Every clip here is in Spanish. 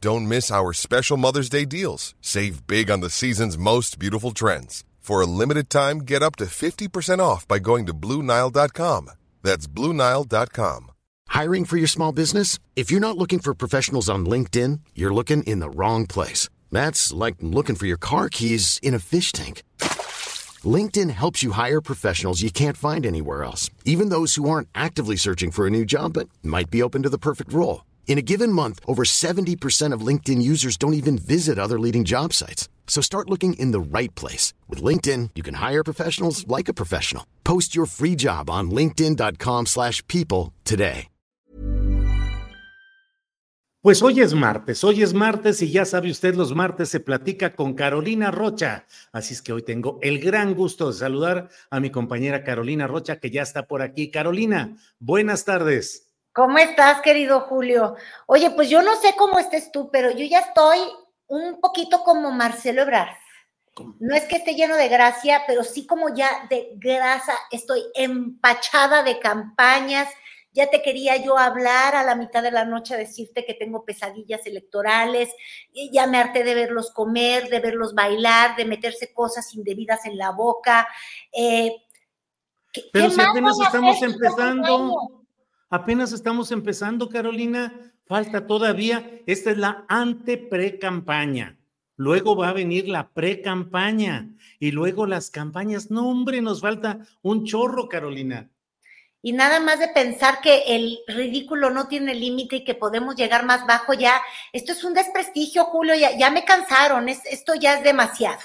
Don't miss our special Mother's Day deals. Save big on the season's most beautiful trends. For a limited time, get up to 50% off by going to Bluenile.com. That's Bluenile.com. Hiring for your small business? If you're not looking for professionals on LinkedIn, you're looking in the wrong place. That's like looking for your car keys in a fish tank. LinkedIn helps you hire professionals you can't find anywhere else, even those who aren't actively searching for a new job but might be open to the perfect role. In a given month, over 70% of LinkedIn users don't even visit other leading job sites. So start looking in the right place. With LinkedIn, you can hire professionals like a professional. Post your free job on linkedin.com slash people today. Pues hoy es martes, hoy es martes y ya sabe usted, los martes se platica con Carolina Rocha. Así es que hoy tengo el gran gusto de saludar a mi compañera Carolina Rocha, que ya está por aquí. Carolina, buenas tardes. ¿Cómo estás, querido Julio? Oye, pues yo no sé cómo estés tú, pero yo ya estoy un poquito como Marcelo Ebrard. No es que esté lleno de gracia, pero sí como ya de grasa, estoy empachada de campañas. Ya te quería yo hablar a la mitad de la noche, decirte que tengo pesadillas electorales, y ya me harté de verlos comer, de verlos bailar, de meterse cosas indebidas en la boca. Eh, pero si apenas estamos empezando. Apenas estamos empezando, Carolina. Falta todavía. Esta es la ante-pre-campaña. Luego va a venir la pre-campaña y luego las campañas. No, hombre, nos falta un chorro, Carolina. Y nada más de pensar que el ridículo no tiene límite y que podemos llegar más bajo ya. Esto es un desprestigio, Julio. Ya, me cansaron. esto ya es demasiado.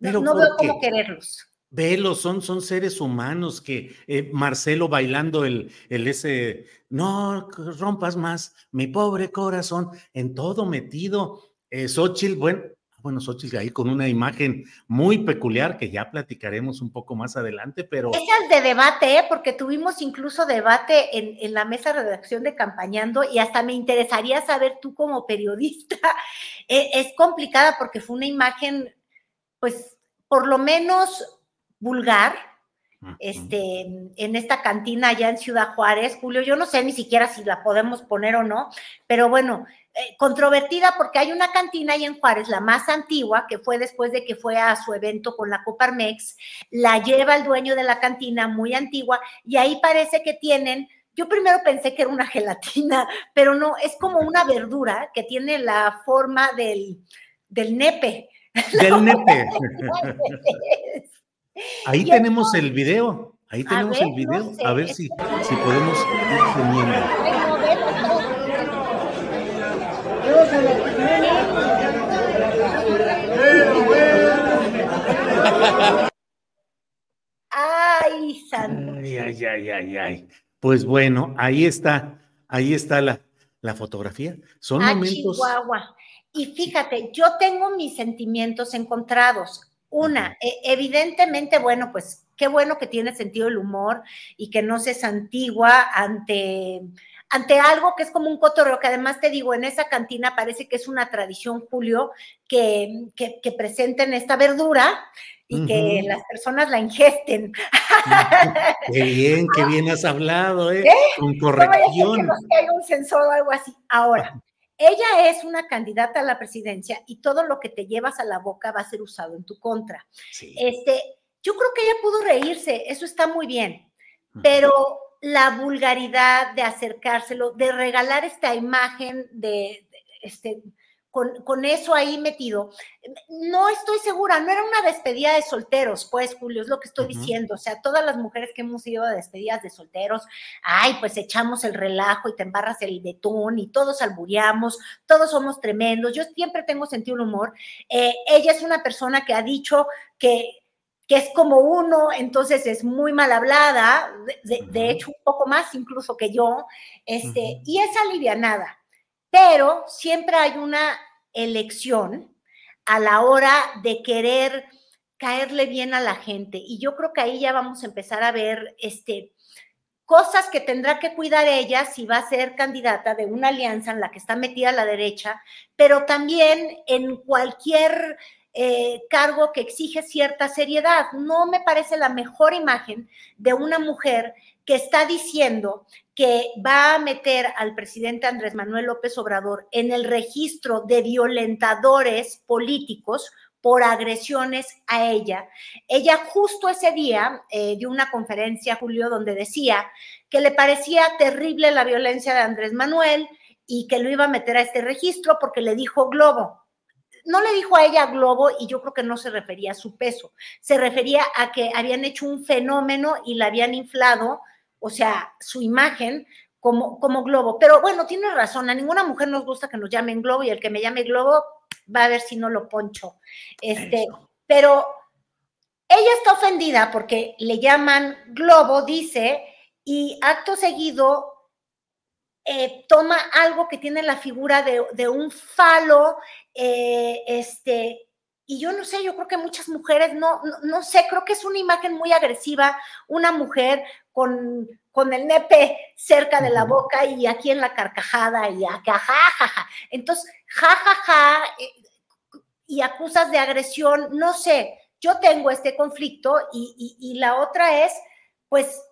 no veo cómo quererlos. Velo, son, son seres humanos que eh, Marcelo bailando el, el ese, no rompas más, mi pobre corazón, en todo metido. Eh, Xochitl, bueno, bueno, Xochitl ahí con una imagen muy peculiar que ya platicaremos un poco más adelante, pero... Esas de debate, ¿eh? porque tuvimos incluso debate en, en, la mesa de redacción de Campañando y hasta me interesaría saber tú como periodista, eh, es complicada porque fue una imagen, pues, por lo menos vulgar, este, en esta cantina allá en Ciudad Juárez, Julio, yo no sé ni siquiera si la podemos poner o no, pero bueno, eh, controvertida porque hay una cantina ahí en Juárez, la más antigua, que fue después de que fue a su evento con la Coparmex, la lleva el dueño de la cantina, muy antigua, y ahí parece que tienen yo primero pensé que era una gelatina, pero no, es como una verdura que tiene la forma del, del nepe. Del nepe. Ahí tenemos el video. Ahí tenemos el video. a ver si, si podemos ir teniendo. Ay, santo. Ay, ay, ay, ay, ay. Pues bueno, ahí está, ahí está la, la fotografía. Son ah, momentos. Chihuahua. Y fíjate, yo tengo mis sentimientos encontrados. Una, e, evidentemente, bueno, pues qué bueno que tiene sentido el humor y que no se santigua ante, ante algo que es como un cotorreo, que además te digo, en esa cantina parece que es una tradición, Julio, que, que, presenten esta verdura y que las personas la ingesten. Qué bien, qué bien has hablado, ¿eh? ¿Eh? Con corrección. No que hay un sensor o algo así. Ahora, ella es una candidata a la presidencia y todo lo que te llevas a la boca va a ser usado en tu contra. Este, yo creo que ella pudo reírse, eso está muy bien, pero la vulgaridad de acercárselo, de regalar esta imagen de, de este, con, eso ahí metido. No estoy segura, no era una despedida de solteros, pues, Julio, es lo que estoy diciendo. O sea, todas las mujeres que hemos ido a despedidas de solteros, ay, pues echamos el relajo y te embarras el betún y todos albureamos, todos somos tremendos. Yo siempre tengo sentido un humor. Eh, ella es una persona que ha dicho que que es como uno, entonces es muy mal hablada, de, hecho un poco más incluso que yo, este, y es alivianada pero siempre hay una elección a la hora de querer caerle bien a la gente. Y yo creo que ahí ya vamos a empezar a ver este, cosas que tendrá que cuidar ella si va a ser candidata de una alianza en la que está metida la derecha, pero también en cualquier eh, cargo que exige cierta seriedad. No me parece la mejor imagen de una mujer que está diciendo que va a meter al presidente Andrés Manuel López Obrador en el registro de violentadores políticos por agresiones a ella. Ella justo ese día eh, dio una conferencia, Julio, donde decía que le parecía terrible la violencia de Andrés Manuel y que lo iba a meter a este registro porque le dijo globo. No le dijo a ella globo y yo creo que no se refería a su peso, se refería a que habían hecho un fenómeno y la habían inflado, o sea, su imagen como, como globo. Pero bueno, tiene razón, a ninguna mujer nos gusta que nos llamen globo y el que me llame globo, va a ver si no lo poncho. Este, pero ella está ofendida porque le llaman globo, dice, y acto seguido eh, toma algo que tiene la figura de, un falo, eh, este, y yo no sé, yo creo que muchas mujeres, no, no, sé, creo que es una imagen muy agresiva, una mujer con, con el nepe cerca de la boca y aquí en la carcajada y acá, jajaja. Entonces, jajaja, eh, y acusas de agresión, no sé, yo tengo este conflicto y, y, la otra es, pues,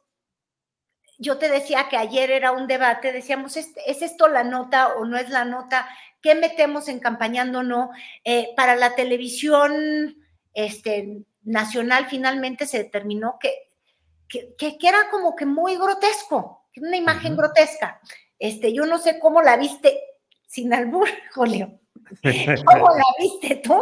yo te decía que ayer era un debate, decíamos, ¿es, esto la nota o no es la nota? ¿Qué metemos en campañando o no? Eh, para la televisión este, nacional finalmente se determinó que, que, era como que muy grotesco, una imagen grotesca. Este, yo no sé cómo la viste sin albur, Julio. ¿Cómo la viste tú?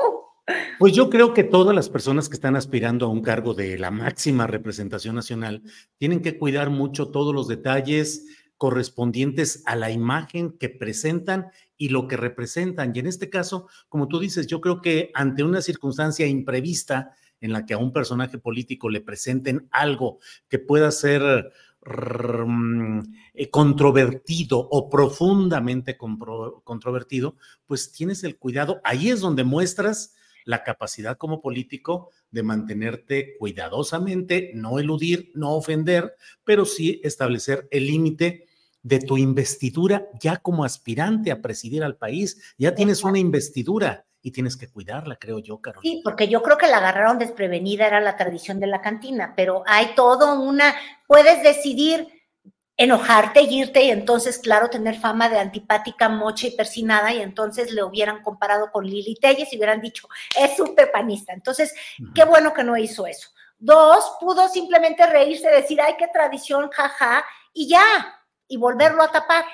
Pues yo creo que todas las personas que están aspirando a un cargo de la máxima representación nacional tienen que cuidar mucho todos los detalles correspondientes a la imagen que presentan y lo que representan. Y en este caso, como tú dices, yo creo que ante una circunstancia imprevista en la que a un personaje político le presenten algo que pueda ser Mm, eh, controvertido o profundamente controvertido, pues tienes el cuidado. Ahí es donde muestras la capacidad como político de mantenerte cuidadosamente, no eludir, no ofender, pero sí establecer el límite de tu investidura ya como aspirante a presidir al país. Ya tienes una investidura y tienes que cuidarla, creo yo, Carolina. Sí, porque yo creo que la agarraron desprevenida, era la tradición de la cantina, pero hay todo una, puedes decidir enojarte, irte y entonces, claro, tener fama de antipática, mocha y persinada y entonces le hubieran comparado con Lili Telles y hubieran dicho, es súper panista. Entonces, qué bueno que no hizo eso. Dos, pudo simplemente reírse, decir, ay, qué tradición, jaja, y ya, y volverlo a tapar.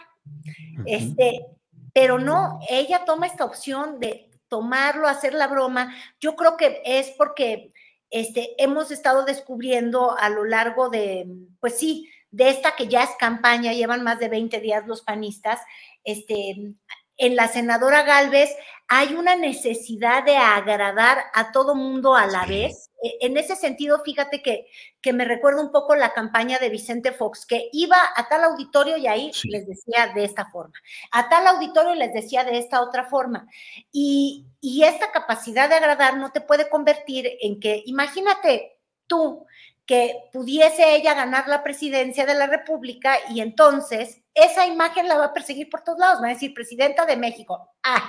Este, pero no, ella toma esta opción de tomarlo, hacer la broma, yo creo que es porque este, hemos estado descubriendo a lo largo de, pues sí, de esta que ya es campaña, llevan más de 20 días los panistas, este, en la senadora Galvez hay una necesidad de agradar a todo mundo a la vez. E, en ese sentido, fíjate que, que me recuerda un poco la campaña de Vicente Fox, que iba a tal auditorio y ahí les decía de esta forma, a tal auditorio les decía de esta otra forma. Y, y esta capacidad de agradar no te puede convertir en que, imagínate tú, que pudiese ella ganar la presidencia de la República y entonces esa imagen la va a perseguir por todos lados, va a decir presidenta de México. Ah,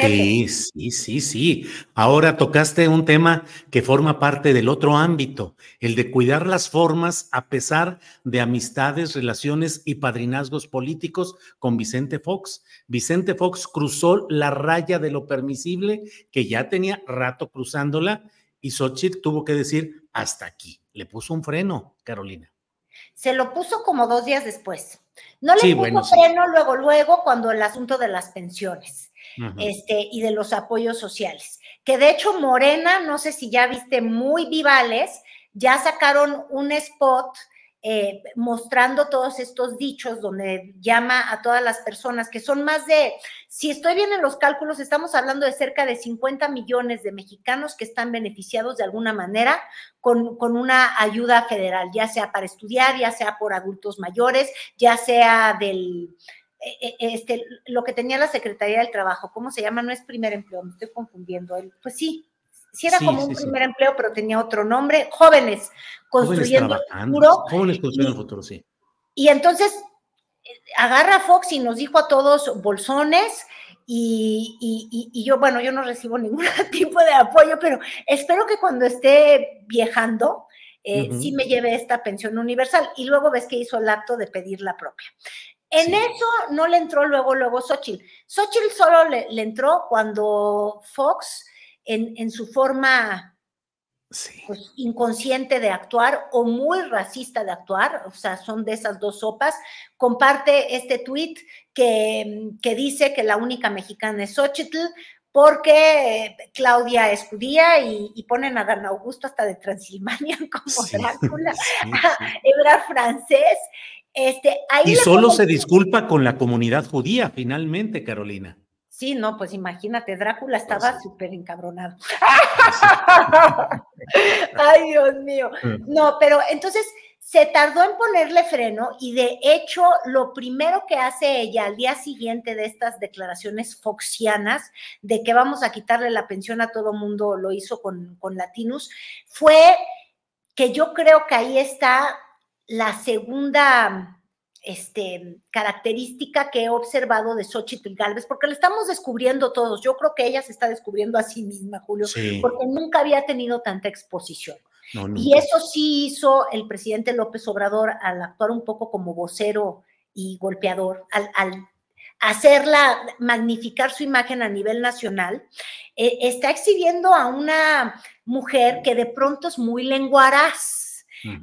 sí, sí, sí, sí. Ahora tocaste un tema que forma parte del otro ámbito, el de cuidar las formas a pesar de amistades, relaciones y padrinazgos políticos con Vicente Fox. Vicente Fox cruzó la raya de lo permisible, que ya tenía rato cruzándola, y Xochitl tuvo que decir hasta aquí le puso un freno, Carolina. Se lo puso como dos días después. No le puso freno luego, luego, cuando el asunto de las pensiones este, y de los apoyos sociales. Que de hecho, Morena, no sé si ya viste muy vivales, ya sacaron un spot eh, mostrando todos estos dichos donde llama a todas las personas, que son más de, si estoy bien en los cálculos, estamos hablando de cerca de 50 millones de mexicanos que están beneficiados de alguna manera con, con una ayuda federal, ya sea para estudiar, ya sea por adultos mayores, ya sea del eh, eh, este, lo que tenía la Secretaría del Trabajo, ¿cómo se llama? No es primer empleo, me estoy confundiendo. Pues sí, sí era como un primer empleo, pero tenía otro nombre. Jóvenes construyendo el futuro. Jóvenes construyendo el futuro, sí. Y entonces agarra a Fox y nos dijo a todos bolsones. Y, yo, bueno, yo no recibo ningún tipo de apoyo, pero espero que cuando esté viajando, eh, sí me lleve esta pensión universal. Y luego ves que hizo el acto de pedir la propia. En eso no le entró luego, luego Xochitl. Xochitl solo le, entró cuando Fox, en, en su forma pues, inconsciente de actuar o muy racista de actuar, o sea, son de esas dos sopas, comparte este tweet que, que dice que la única mexicana es Xochitl, porque Claudia es judía y, ponen a Dan Augusto hasta de Transilvania como Drácula, hebra francés. Este, y solo se disculpa con la comunidad judía, finalmente, Carolina. Sí, no, pues imagínate, Drácula pues estaba súper encabronado. Ay, Dios mío. Mm. No, pero entonces se tardó en ponerle freno y de hecho lo primero que hace ella al día siguiente de estas declaraciones foxianas de que vamos a quitarle la pensión a todo mundo, lo hizo con, con Latinus, fue que yo creo que ahí está la segunda este, característica que he observado de Xochitl Galvez, porque la estamos descubriendo todos. Yo creo que ella se está descubriendo a sí misma, Julio, porque nunca había tenido tanta exposición. y eso sí hizo el presidente López Obrador al actuar un poco como vocero y golpeador, al, hacerla, magnificar su imagen a nivel nacional, eh, está exhibiendo a una mujer que de pronto es muy lenguaraz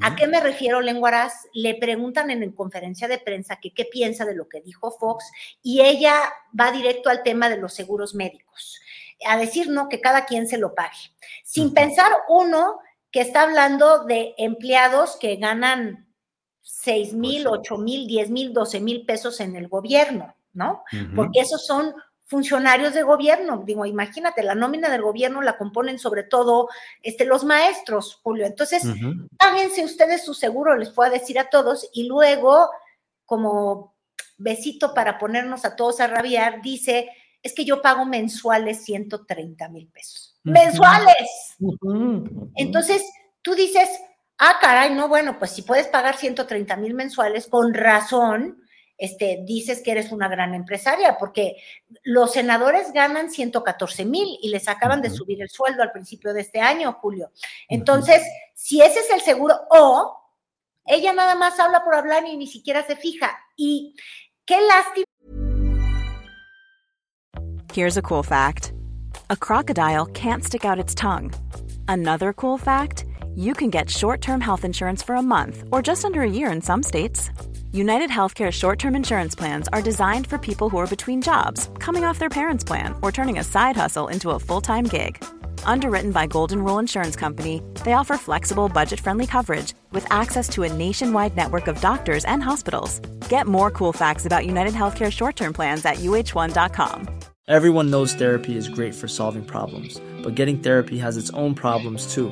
¿A qué me refiero, Lenguaraz? Le preguntan en, conferencia de prensa que qué piensa de lo que dijo Fox y ella va directo al tema de los seguros médicos, a decir, no, que cada quien se lo pague, sin pensar uno que está hablando de empleados que ganan 6 mil, 8 mil, 10 mil, 12 mil pesos en el gobierno, ¿no? Porque esos son funcionarios de gobierno. Digo, imagínate, la nómina del gobierno la componen sobre todo este, los maestros, Julio. Entonces, también si ustedes su seguro, les puedo decir a todos, y luego, como besito para ponernos a todos a rabiar, dice, es que yo pago mensuales 130 mil pesos. ¡Mensuales! Entonces, tú dices, ah, caray, no, bueno, pues si puedes pagar 130 mil mensuales, con razón, este, dices que eres una gran empresaria, porque los senadores ganan 114 mil y les acaban de subir el sueldo al principio de este año, Julio. Entonces, si ese es el seguro, o ella nada más habla por hablar y ni siquiera se fija. Y qué lástima. Here's a cool fact: a crocodile can't stick out its tongue. Another cool fact: you can get short-term health insurance for a month or just under a year in some states. United Healthcare short term insurance plans are designed for people who are between jobs, coming off their parents' plan, or turning a side hustle into a full time gig. Underwritten by Golden Rule Insurance Company, they offer flexible, budget friendly coverage with access to a nationwide network of doctors and hospitals. Get more cool facts about United Healthcare short term plans at uh1.com. Everyone knows therapy is great for solving problems, but getting therapy has its own problems too,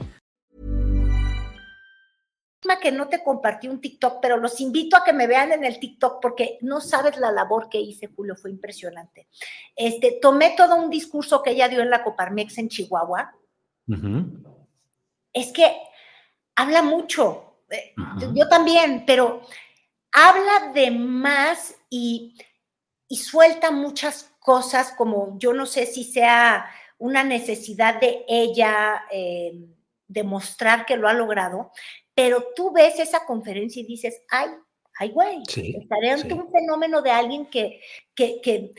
que no te compartí un TikTok, pero los invito a que me vean en el TikTok porque no sabes la labor que hice, Julio, fue impresionante. Este, tomé todo un discurso que ella dio en la Coparmex en Chihuahua. Es que habla mucho, eh, yo también, pero habla de más y, y suelta muchas cosas como yo no sé si sea una necesidad de ella eh, demostrar que lo ha logrado, pero tú ves esa conferencia y dices, ay, ay, güey, estaré ante un fenómeno de alguien que, que, que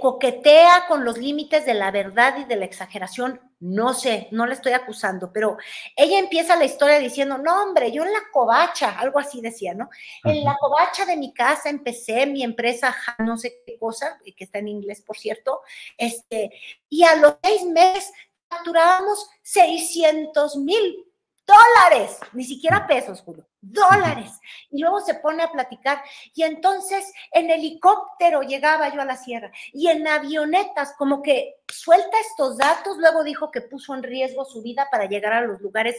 coquetea con los límites de la verdad y de la exageración, no sé, no le estoy acusando, pero ella empieza la historia diciendo, no, hombre, yo en la covacha, algo así decía, ¿no? En la covacha de mi casa empecé mi empresa, no sé qué cosa, que está en inglés, por cierto, este, y a los seis meses facturábamos 600 mil dólares, ni siquiera pesos, Julio, dólares. Y luego se pone a platicar. Y entonces en helicóptero llegaba yo a la sierra y en avionetas, como que suelta estos datos, luego dijo que puso en riesgo su vida para llegar a los lugares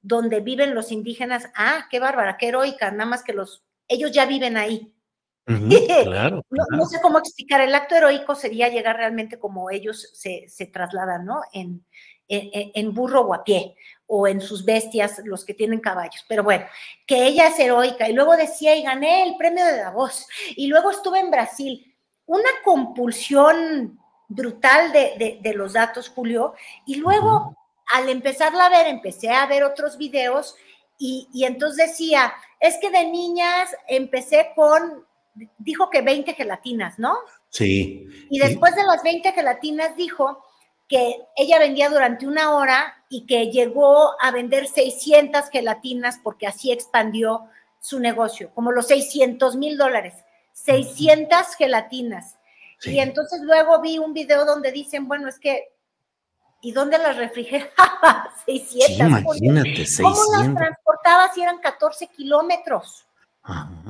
donde viven los indígenas. Ah, qué bárbara, qué heroica, nada más que los, ellos ya viven ahí. claro, No, sé cómo explicar, el acto heroico sería llegar realmente como ellos se, se trasladan, ¿no? En, en, en, burro o a pie o en sus bestias, los que tienen caballos. Pero bueno, que ella es heroica. Y luego decía, y gané el premio de Davos. Y luego estuve en Brasil. Una compulsión brutal de, de, los datos, Julio. Y luego, al empezarla a ver, empecé a ver otros videos y, y entonces decía, es que de niñas empecé con, dijo que 20 gelatinas, ¿no? Sí. Y después de las 20 gelatinas dijo que ella vendía durante una hora y que llegó a vender 600 gelatinas porque así expandió su negocio, como los 600 mil dólares, 600 gelatinas. Y entonces luego vi un video donde dicen, bueno, es que, ¿y dónde las refrigeraba? 600. imagínate, 600. ¿Cómo las transportaba si eran 14 kilómetros?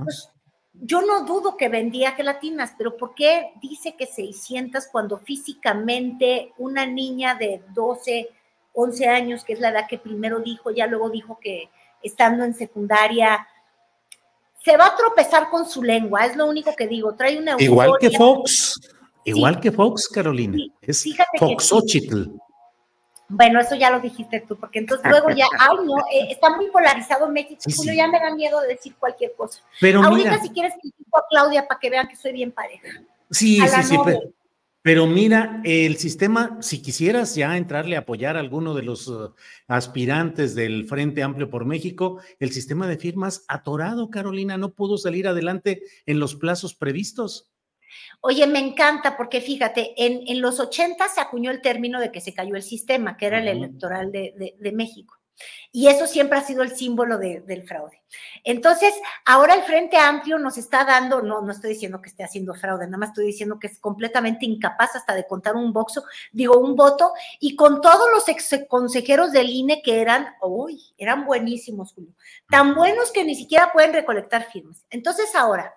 Pues, yo no dudo que vendía gelatinas, pero ¿por qué dice que 600 cuando físicamente una niña de 12, 11 años, que es la edad que primero dijo, ya luego dijo que estando en secundaria, se va a tropezar con su lengua, es lo único que digo, trae una... Igual que Fox, igual que Fox, Carolina, es Foxochitl. Bueno, eso ya lo dijiste tú, porque entonces luego ya, ay, no, eh, está muy polarizado México, Julio, ya me da miedo de decir cualquier cosa. Pero Ahorita, si quieres, critico a Claudia para que vean que soy bien pareja. Sí, sí, sí. Pero, mira, el sistema, si quisieras ya entrarle a apoyar a alguno de los uh, aspirantes del Frente Amplio por México, el sistema de firmas atorado, Carolina, no pudo salir adelante en los plazos previstos. Oye, me encanta porque fíjate, en, los 80 se acuñó el término de que se cayó el sistema, que era el electoral de, México. Y eso siempre ha sido el símbolo del fraude. Entonces, ahora el Frente Amplio nos está dando, no, no estoy diciendo que esté haciendo fraude, nada más estoy diciendo que es completamente incapaz hasta de contar un boxo, digo, un voto, y con todos los ex consejeros del INE que eran, uy, eran buenísimos, Julio, tan buenos que ni siquiera pueden recolectar firmas. Entonces, ahora,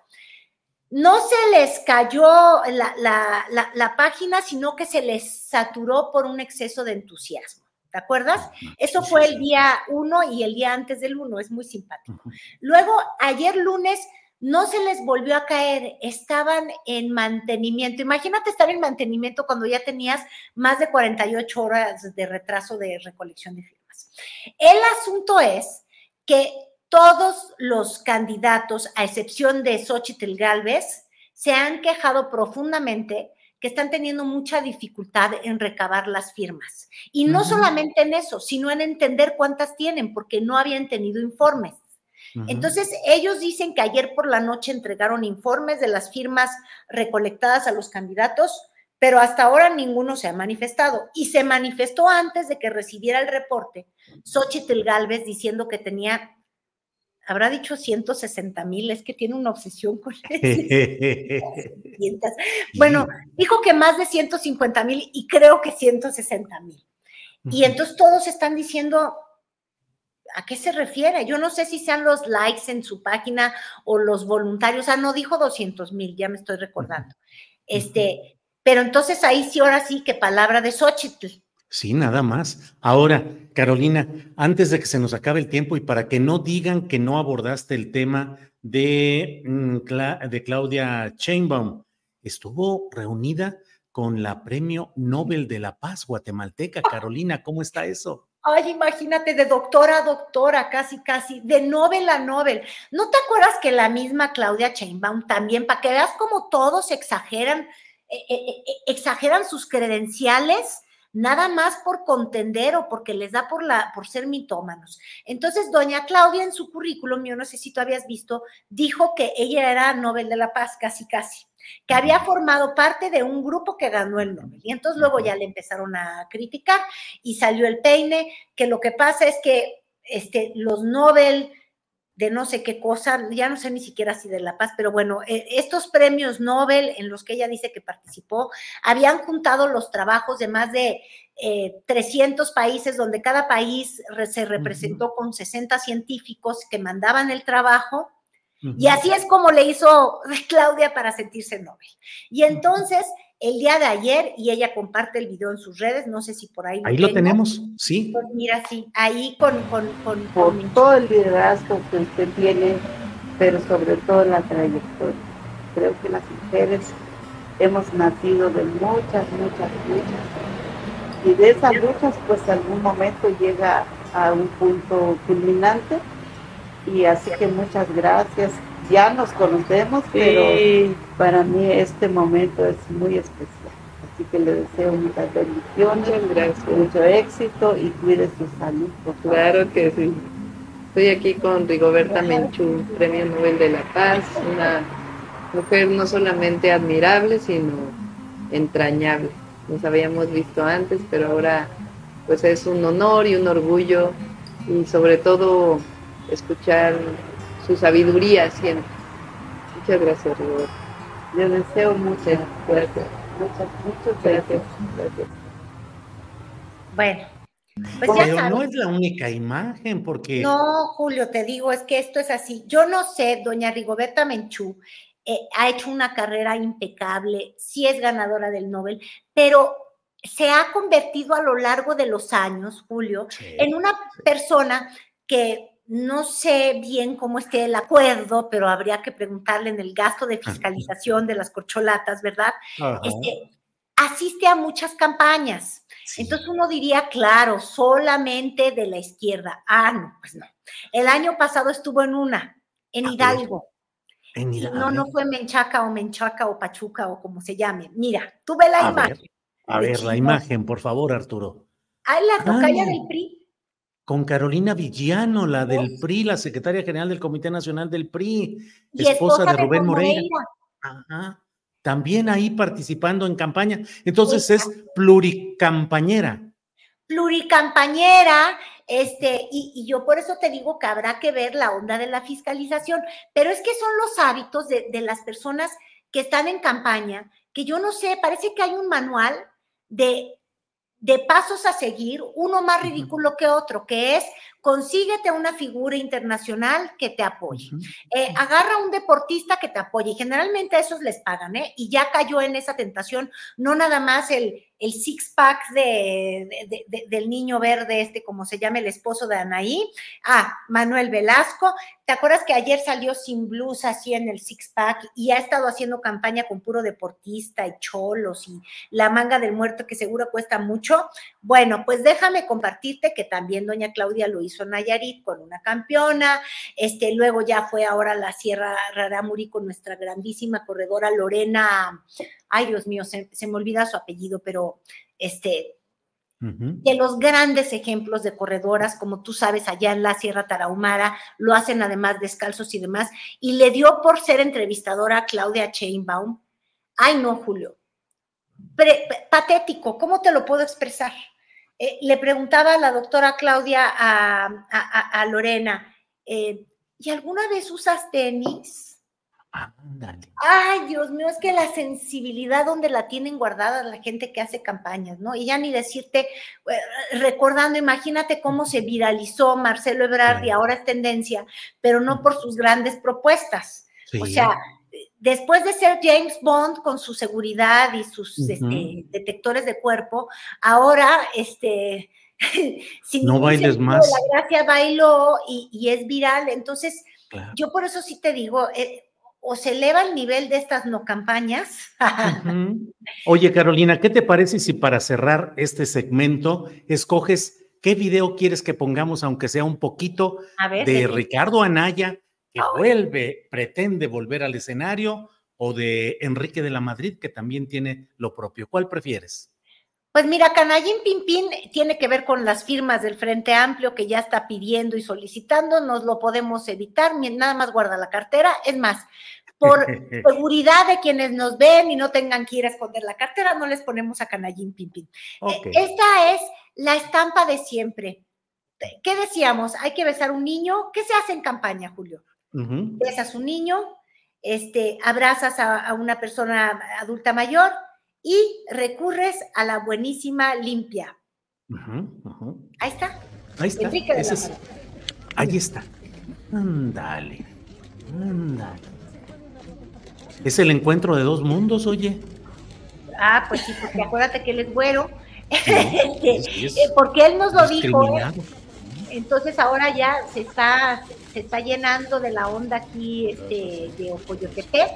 no se les cayó la, página, sino que se les saturó por un exceso de entusiasmo. ¿Te acuerdas? Eso fue el día uno y el día antes del uno, es muy simpático. Luego, ayer lunes, no se les volvió a caer, estaban en mantenimiento. Imagínate estar en mantenimiento cuando ya tenías más de 48 horas de retraso de recolección de firmas. El asunto es que todos los candidatos, a excepción de Xochitl Galvez, se han quejado profundamente que están teniendo mucha dificultad en recabar las firmas. Y no solamente en eso, sino en entender cuántas tienen, porque no habían tenido informes. Entonces, ellos dicen que ayer por la noche entregaron informes de las firmas recolectadas a los candidatos, pero hasta ahora ninguno se ha manifestado. Y se manifestó antes de que recibiera el reporte Xochitl Galvez diciendo que tenía habrá dicho 160 mil, es que tiene una obsesión con eso. bueno, dijo que más de 150 mil y creo que 160 mil. Y entonces todos están diciendo, ¿a qué se refiere? Yo no sé si sean los likes en su página o los voluntarios, ah, no dijo 200 mil, ya me estoy recordando. Este, pero entonces ahí sí, ahora sí, que palabra de Xochitl. Sí, nada más. Ahora, Carolina, antes de que se nos acabe el tiempo y para que no digan que no abordaste el tema de, mm, de Claudia Chainbaum, estuvo reunida con la Premio Nobel de la Paz guatemalteca. Carolina, ¿cómo está eso? Ay, imagínate, de doctora a doctora, casi, casi, de Nobel a Nobel. ¿No te acuerdas que la misma Claudia Chainbaum también, para que veas cómo todos exageran, eh, eh, eh, exageran sus credenciales? Nada más por contender o porque les da por, la, por ser mitómanos. Entonces, doña Claudia en su currículum, yo no sé si tú habías visto, dijo que ella era Nobel de la Paz, casi, casi. que había formado parte de un grupo que ganó el Nobel. Y entonces luego ya le empezaron a criticar y salió el peine, que lo que pasa es que este, los Nobel de no sé qué cosa, ya no sé ni siquiera si de La Paz, pero bueno, eh, estos premios Nobel en los que ella dice que participó, habían juntado los trabajos de más de 300 eh, países, donde cada país se representó con 60 científicos que mandaban el trabajo. Y así es como le hizo Claudia para sentirse Nobel. Y entonces el día de ayer y ella comparte el video en sus redes, no sé si por ahí. ahí lo tenemos, sí. Pues mira, sí, ahí con... con, con, por todo el liderazgo que usted tiene, pero sobre todo la trayectoria. Creo que las mujeres hemos nacido de muchas, muchas luchas. Y de esas luchas, pues algún momento llega a un punto culminante. Y así que muchas gracias ya nos conocemos, pero para mí este momento es muy especial. Así que le deseo muchas bendiciones, gracias. mucho éxito y cuide su salud. Claro que sí. Estoy aquí con Rigoberta Menchú, Premio Nobel de la Paz, una mujer no solamente admirable, sino entrañable. Nos habíamos visto antes, pero ahora pues es un honor y un orgullo y sobre todo escuchar su sabiduría siempre. Muchas gracias, Rigor. Yo deseo muchas gracias. Muchas, muchas gracias. gracias. Bueno. Pues Pero no es la única imagen, porque. No, Julio, te digo, es que esto es así. Yo no sé, doña Rigoberta Menchú eh, ha hecho una carrera impecable, sí es ganadora del Nobel, pero se ha convertido a lo largo de los años, Julio, en una persona que no sé bien cómo esté el acuerdo, pero habría que preguntarle en el gasto de fiscalización de las corcholatas, ¿verdad? Este, asiste a muchas campañas. Entonces uno diría, claro, solamente de la izquierda. Ah, no, pues no. El año pasado estuvo en una, en Hidalgo. En Hidalgo. No, no fue Menchaca o Menchaca o Pachuca o como se llame. Mira, tuve la imagen. a ver, la imagen, por favor, Arturo. Ah, la tocaya del PRI con Carolina Villano, la del PRI, la secretaria general del Comité Nacional del PRI, esposa, de Rubén Moreira. También ahí participando en campaña. Entonces es pluricampañera. Pluricampañera, este, y, yo por eso te digo que habrá que ver la onda de la fiscalización, pero es que son los hábitos de, de las personas que están en campaña, que yo no sé, parece que hay un manual de de pasos a seguir, uno más ridículo que otro, que es consíguete una figura internacional que te apoye. Eh, agarra un deportista que te apoye. Y generalmente a esos les pagan, ¿eh? Y ya cayó en esa tentación, no nada más el, el six-pack de, del niño verde, este, como se llama el esposo de Anaí. Ah, Manuel Velasco. ¿Te acuerdas que ayer salió sin blusa así en el six-pack y ha estado haciendo campaña con puro deportista y cholos y la manga del muerto que seguro cuesta mucho? Bueno, pues déjame compartirte que también doña Claudia lo hizo Nayarit con una campeona, este, luego ya fue ahora la Sierra Raramuri con nuestra grandísima corredora Lorena, ay Dios mío, se, me olvida su apellido, pero este, de los grandes ejemplos de corredoras, como tú sabes, allá en la Sierra Tarahumara, lo hacen además descalzos y demás, y le dio por ser entrevistadora a Claudia Chainbaum. Ay, no, Julio. patético, ¿cómo te lo puedo expresar? Eh, le preguntaba a la doctora Claudia a, Lorena, eh, ¿y alguna vez usas tenis? Ay, Dios mío, es que la sensibilidad donde la tienen guardada la gente que hace campañas, ¿no? Y ya ni decirte, eh, recordando, imagínate cómo se viralizó Marcelo Ebrard y ahora es tendencia, pero no por sus grandes propuestas. O sea, después de ser James Bond con su seguridad y sus este, detectores de cuerpo, ahora, este, sin no bailes más. La gracia bailó y, es viral. Entonces, yo por eso sí te digo, eh, o se eleva el nivel de estas no campañas. Oye, Carolina, ¿qué te parece si para cerrar este segmento escoges qué video quieres que pongamos, aunque sea un poquito, de Ricardo Anaya, que vuelve, pretende volver al escenario, o de Enrique de la Madrid, que también tiene lo propio? ¿Cuál prefieres? Pues mira, Canallín Pimpín tiene que ver con las firmas del Frente Amplio que ya está pidiendo y solicitando, nos lo podemos evitar, nada más guarda la cartera. Es más, por seguridad de quienes nos ven y no tengan que ir a esconder la cartera, no les ponemos a canallín pim pim. Eh, esta es la estampa de siempre. ¿Qué decíamos? Hay que besar a un niño. ¿Qué se hace en campaña, Julio? Besas a un niño, este, abrazas a, una persona adulta mayor y recurres a la buenísima limpia. Ahí está. Ahí está. ahí está. Ándale. Ándale. Es el encuentro de dos mundos, oye. Ah, pues sí, porque acuérdate que él es güero. Eh, porque él nos lo dijo. Entonces ahora ya se está, se está llenando de la onda aquí este, de Ocoyotepec.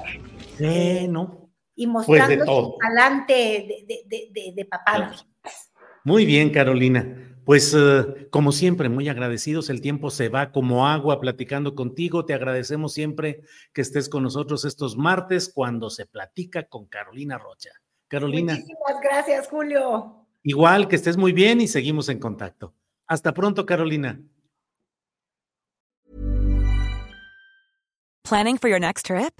Sí, ¿no? Y pues mostrando su talante de, de, de, de papada. Muy bien, Carolina. Pues eh, como siempre, muy agradecidos. El tiempo se va como agua platicando contigo. Te agradecemos siempre que estés con nosotros estos martes cuando se platica con Carolina Rocha. Carolina. Muchísimas gracias, Julio. Igual, que estés muy bien y seguimos en contacto. Hasta pronto, Carolina. Planning for your next trip?